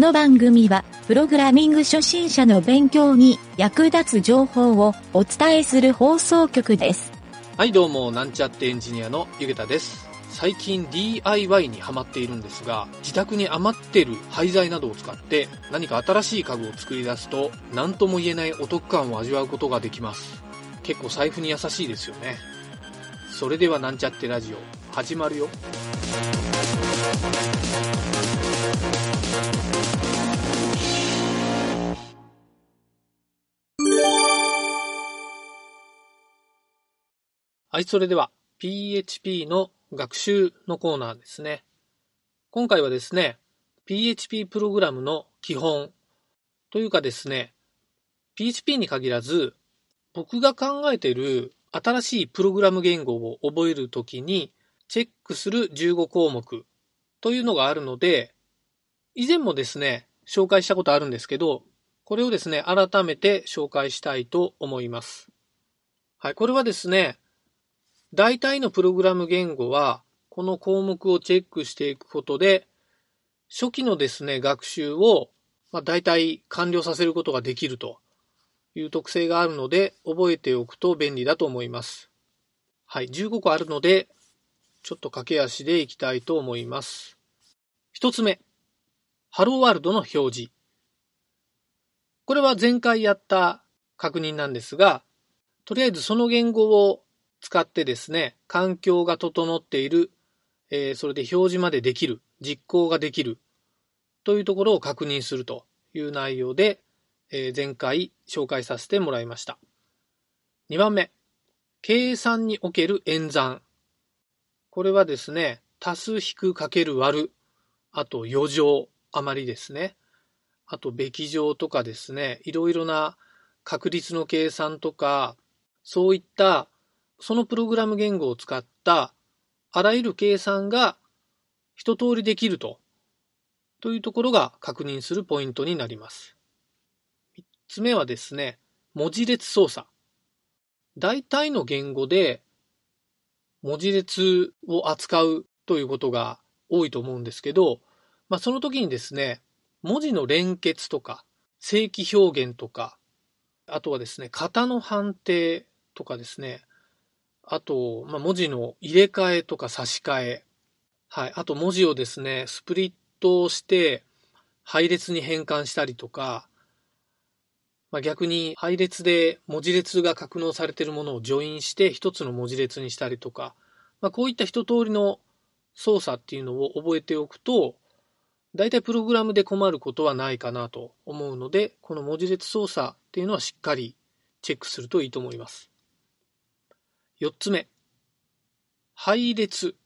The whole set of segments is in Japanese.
この番組は、プログラミング初心者の勉強に役立つ情報をお伝えする放送局です。はいどうもなんちゃってエンジニアのゆげたです。最近 DIY にハマっているんですが自宅に余ってる廃材などを使って何か新しい家具を作り出すと何とも言えないお得感を味わうことができます。結構財布に優しいですよね。それではなんちゃってラジオ始まるよ。はい、それでは PHP の学習のコーナーですね。今回はですね、PHP プログラムの基本というかですね、PHP に限らず、僕が考えている新しいプログラム言語を覚えるときにチェックする15項目というのがあるので、以前もですね、紹介したことあるんですけど、これをですね、改めて紹介したいと思います。はい、これはですね、大体のプログラム言語は、この項目をチェックしていくことで、初期のですね、学習を、まあ、大体完了させることができるという特性があるので、覚えておくと便利だと思います。はい、15個あるので、ちょっと駆け足でいきたいと思います。一つ目、ハローワールドの表示。これは前回やった確認なんですが、とりあえずその言語を使ってですね、環境が整っている、えーそれで表示までできる、実行ができるというところを確認するという内容で、えー前回紹介させてもらいました。2番目、計算における演算。これはですね、足す引くかける割る、あと余剰、余りですね。あと、べき乗とかですね、いろいろな確率の計算とか、そういった、そのプログラム言語を使った、あらゆる計算が一通りできると、というところが確認するポイントになります。三つ目はですね、文字列操作。大体の言語で、文字列を扱うということが多いと思うんですけど、まあ、その時にですね、文字の連結とか、正規表現とか、あとはですね、型の判定とかですね、あと、まあ、文字の入れ替えとか差し替え、はい、あと文字をですね、スプリットして配列に変換したりとか、まあ、逆に配列で文字列が格納されているものをジョインして一つの文字列にしたりとか、まあ、こういった一通りの操作っていうのを覚えておくと、大体プログラムで困ることはないかなと思うので、この文字列操作っていうのはしっかりチェックするといいと思います。4つ目。配列。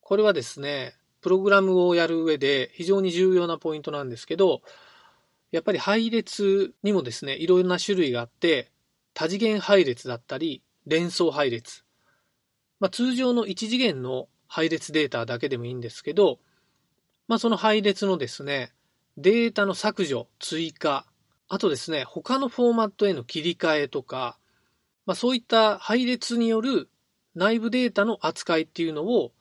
これはですね、プログラムをやる上で非常に重要なポイントなんですけど、やっぱり配列にもですね、いろいろな種類があって、多次元配列だったり、連想配列。まあ、通常の1次元の配列データだけでもいいんですけど、まあ、その配列のですね、データの削除、追加、あとですね、他のフォーマットへの切り替えとか、まあ、そういった配列による内部データの扱いっていうのを、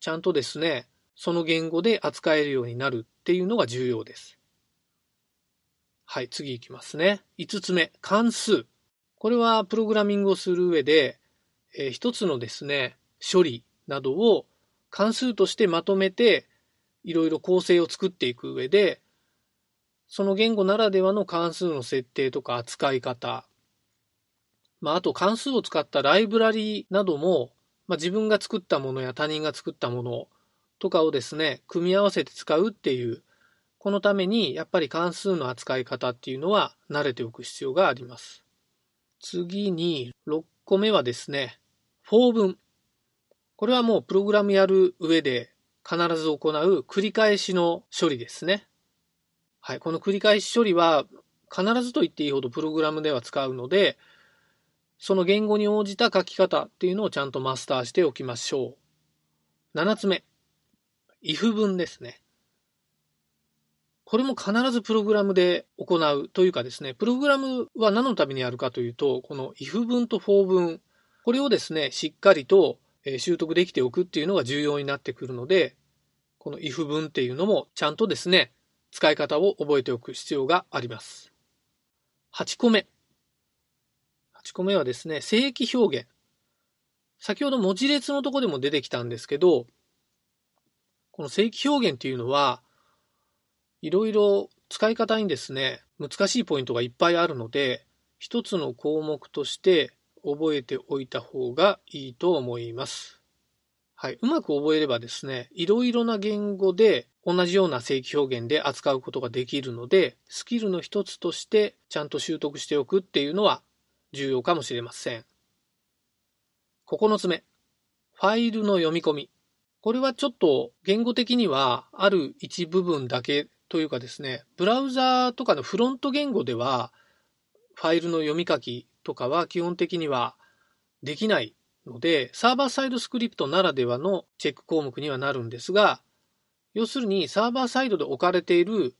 ちゃんとですね、その言語で扱えるようになるっていうのが重要です。はい、次いきますね。5つ目、関数。これはプログラミングをする上で、えー一つのですね、処理などを関数としてまとめて、いろいろ構成を作っていく上で、その言語ならではの関数の設定とか扱い方、まあ、あと関数を使ったライブラリなども、まあ、自分が作ったものや他人が作ったものとかをですね、組み合わせて使うっていう、このためにやっぱり関数の扱い方っていうのは慣れておく必要があります。次に6個目はですね、フォー文。これはもうプログラムやる上で必ず行う繰り返しの処理ですね。はい、この繰り返し処理は必ずと言っていいほどプログラムでは使うので、その言語に応じた書き方っていうのをちゃんとマスターしておきましょう。7つ目。if 文ですね。これも必ずプログラムで行うというかですね、プログラムは何のためにやるかというと、この if 文と for 文、これをですね、しっかりと習得できておくっていうのが重要になってくるので、この if 文っていうのもちゃんとですね、使い方を覚えておく必要があります。8個目。8個目はですね、正規表現。先ほど文字列のとこでも出てきたんですけど、この正規表現っていうのは、いろいろ使い方にですね、難しいポイントがいっぱいあるので、一つの項目として覚えておいた方がいいと思います。はい。うまく覚えればですね、いろいろな言語で同じような正規表現で扱うことができるので、スキルの一つとしてちゃんと習得しておくっていうのは重要かもしれません。9つ目。ファイルの読み込み。これはちょっと言語的にはある一部分だけというかですね、ブラウザーとかのフロント言語ではファイルの読み書きとかは基本的にはできないので、サーバーサイドスクリプトならではのチェック項目にはなるんですが、要するにサーバーサイドで置かれている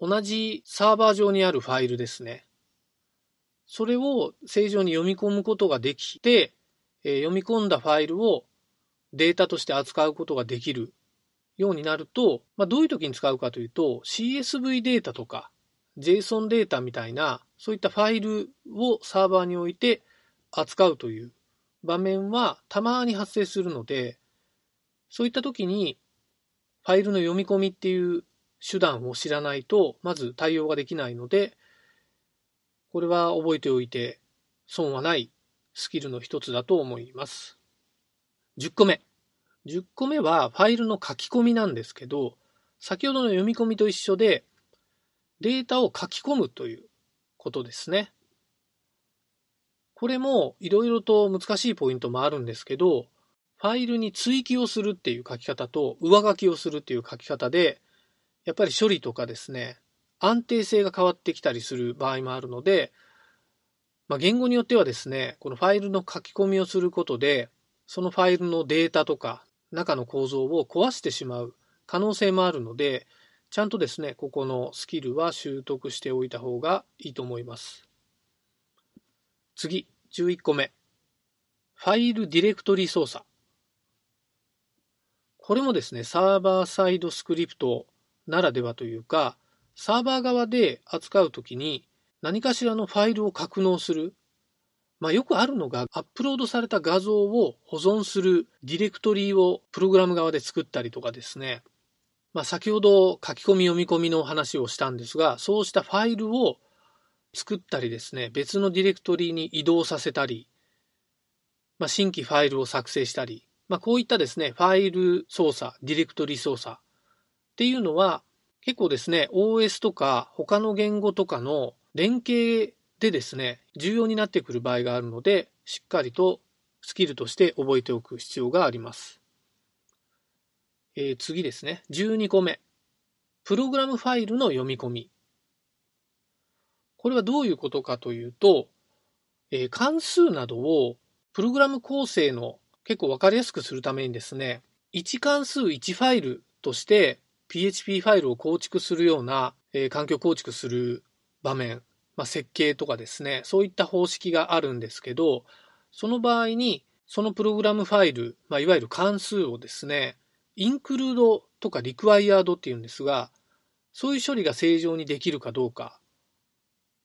同じサーバー上にあるファイルですね。それを正常に読み込むことができて、え、読み込んだファイルをデータとして扱うことができるようになると、まあ、どういう時に使うかというと CSV データとか JSON データみたいなそういったファイルをサーバーに置いて扱うという場面はたまに発生するので、そういった時にファイルの読み込みっていう手段を知らないと、まず対応ができないので、これは覚えておいて損はないスキルの一つだと思います。10個目。10個目はファイルの書き込みなんですけど、先ほどの読み込みと一緒で、データを書き込むということですね。これもいろいろと難しいポイントもあるんですけど、ファイルに追記をするっていう書き方と上書きをするっていう書き方で、やっぱり処理とかですね、安定性が変わってきたりする場合もあるので、まあ、言語によってはですね、このファイルの書き込みをすることで、そのファイルのデータとか中の構造を壊してしまう可能性もあるので、ちゃんとですね、ここのスキルは習得しておいた方がいいと思います。次、11個目。ファイルディレクトリ操作。これもですね、サーバーサイドスクリプトならではというか、サーバー側で扱うときに何かしらのファイルを格納する。まあ、よくあるのが、アップロードされた画像を保存するディレクトリをプログラム側で作ったりとかですね。まあ、先ほど書き込み読み込みの話をしたんですが、そうしたファイルを作ったりですね、別のディレクトリに移動させたり、まあ、新規ファイルを作成したり、まあ、こういったですね、ファイル操作、ディレクトリ操作っていうのは、結構ですね、OS とか他の言語とかの連携でですね、重要になってくる場合があるので、しっかりとスキルとして覚えておく必要があります。えー、次ですね、12個目。プログラムファイルの読み込み。これはどういうことかというと、えー、関数などをプログラム構成の結構わかりやすくするためにですね、1関数1ファイルとして PHP ファイルを構築するような、えー、環境構築する場面、まあ、設計とかですね、そういった方式があるんですけど、その場合にそのプログラムファイル、まあ、いわゆる関数をですね、インクルードとかリクワイヤードっていうんですが、そういう処理が正常にできるかどうか、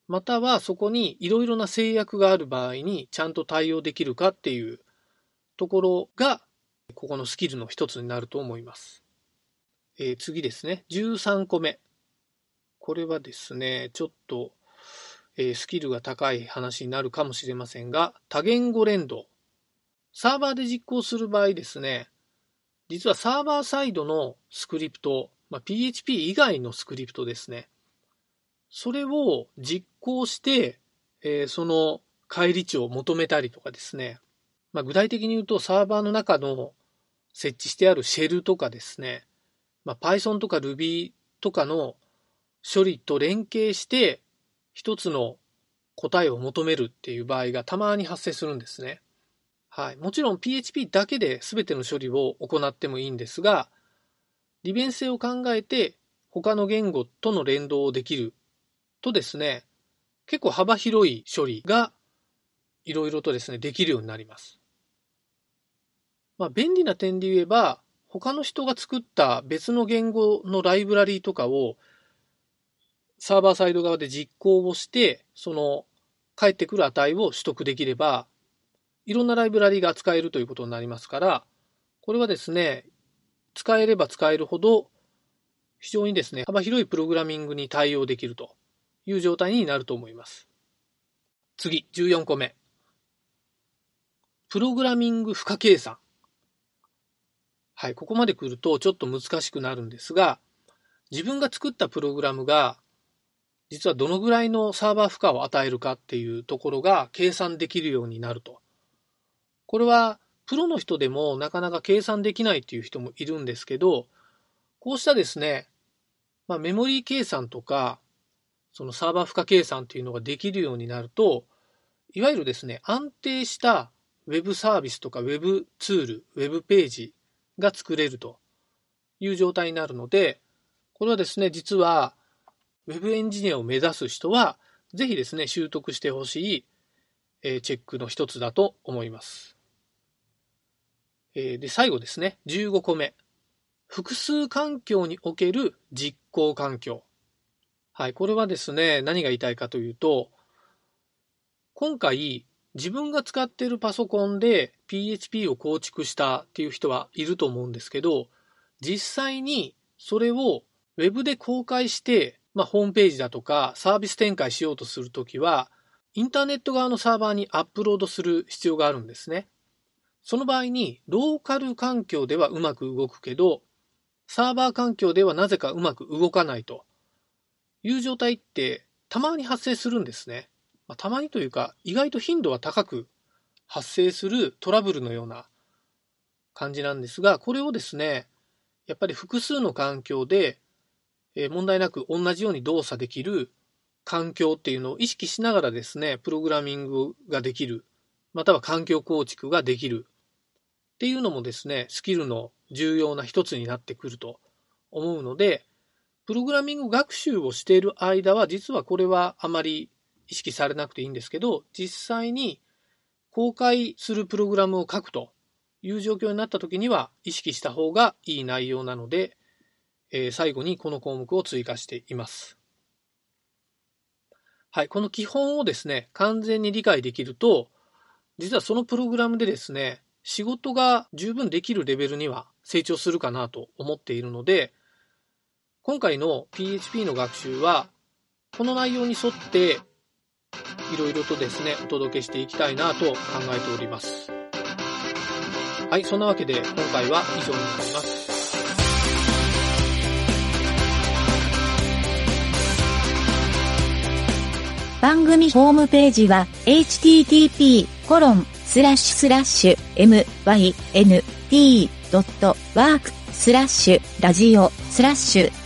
またはそこにいろいろな制約がある場合にちゃんと対応できるかっていうところが、ここのスキルの一つになると思います。えー、次ですね。13個目。これはですね、ちょっと、えー、スキルが高い話になるかもしれませんが、多言語連動。サーバーで実行する場合ですね、実はサーバーサイドのスクリプト、まあ、PHP 以外のスクリプトですね。それを実行して、えー、その返り値を求めたりとかですね。まあ、具体的に言うとサーバーの中の設置してあるシェルとかですね。まあ、Python とか Ruby とかの処理と連携して一つの答えを求めるっていう場合がたまに発生するんですね。はい。もちろん PHP だけで全ての処理を行ってもいいんですが、利便性を考えて他の言語との連動をできるとですね、結構幅広い処理がいろいろとですね、できるようになります。まあ、便利な点で言えば、他の人が作った別の言語のライブラリーとかをサーバーサイド側で実行をして、その返ってくる値を取得できれば、いろんなライブラリが使えるということになりますから、これはですね、使えれば使えるほど、非常にですね、幅広いプログラミングに対応できるという状態になると思います。次、14個目。プログラミング負荷計算。はい、ここまで来るとちょっと難しくなるんですが、自分が作ったプログラムが実はどのぐらいのサーバー負荷を与えるかっていうところが計算できるようになると。これはプロの人でもなかなか計算できないっていう人もいるんですけど、こうしたですね、まあ、メモリー計算とか、そのサーバー負荷計算っていうのができるようになると、いわゆるですね、安定したウェブサービスとかウェブツール、ウェブページが作れるという状態になるので、これはですね、実はウェブエンジニアを目指す人は、ぜひですね、習得してほしい、チェックの一つだと思います。で、最後ですね、15個目。複数環境における実行環境。はい、これはですね、何が言いたいかというと、今回、自分が使っているパソコンで PHP を構築したっていう人はいると思うんですけど、実際にそれを Web で公開してまあ、ホームページだとかサービス展開しようとするときは、インターネット側のサーバーにアップロードする必要があるんですね。その場合に、ローカル環境ではうまく動くけど、サーバー環境ではなぜかうまく動かないという状態ってたまに発生するんですね。まあ、たまにというか、意外と頻度は高く発生するトラブルのような感じなんですが、これをですね、やっぱり複数の環境でえ問題なく同じように動作できる環境っていうのを意識しながらですね、プログラミングができる、または環境構築ができるっていうのもですね、スキルの重要な一つになってくると思うので、プログラミング学習をしている間は、実はこれはあまり意識されなくていいんですけど、実際に公開するプログラムを書くという状況になった時には意識した方がいい内容なので、えー、最後にこの項目を追加しています。はい、この基本をですね、完全に理解できると、実はそのプログラムでですね、仕事が十分できるレベルには成長するかなと思っているので、今回の PHP の学習は、この内容に沿って、いろいろとですね、お届けしていきたいなと考えております。はい、そんなわけで今回は以上になります。番組ホームページは http コロンスラッシュスラッシュ mynt.work スラッシュラジオスラッシュ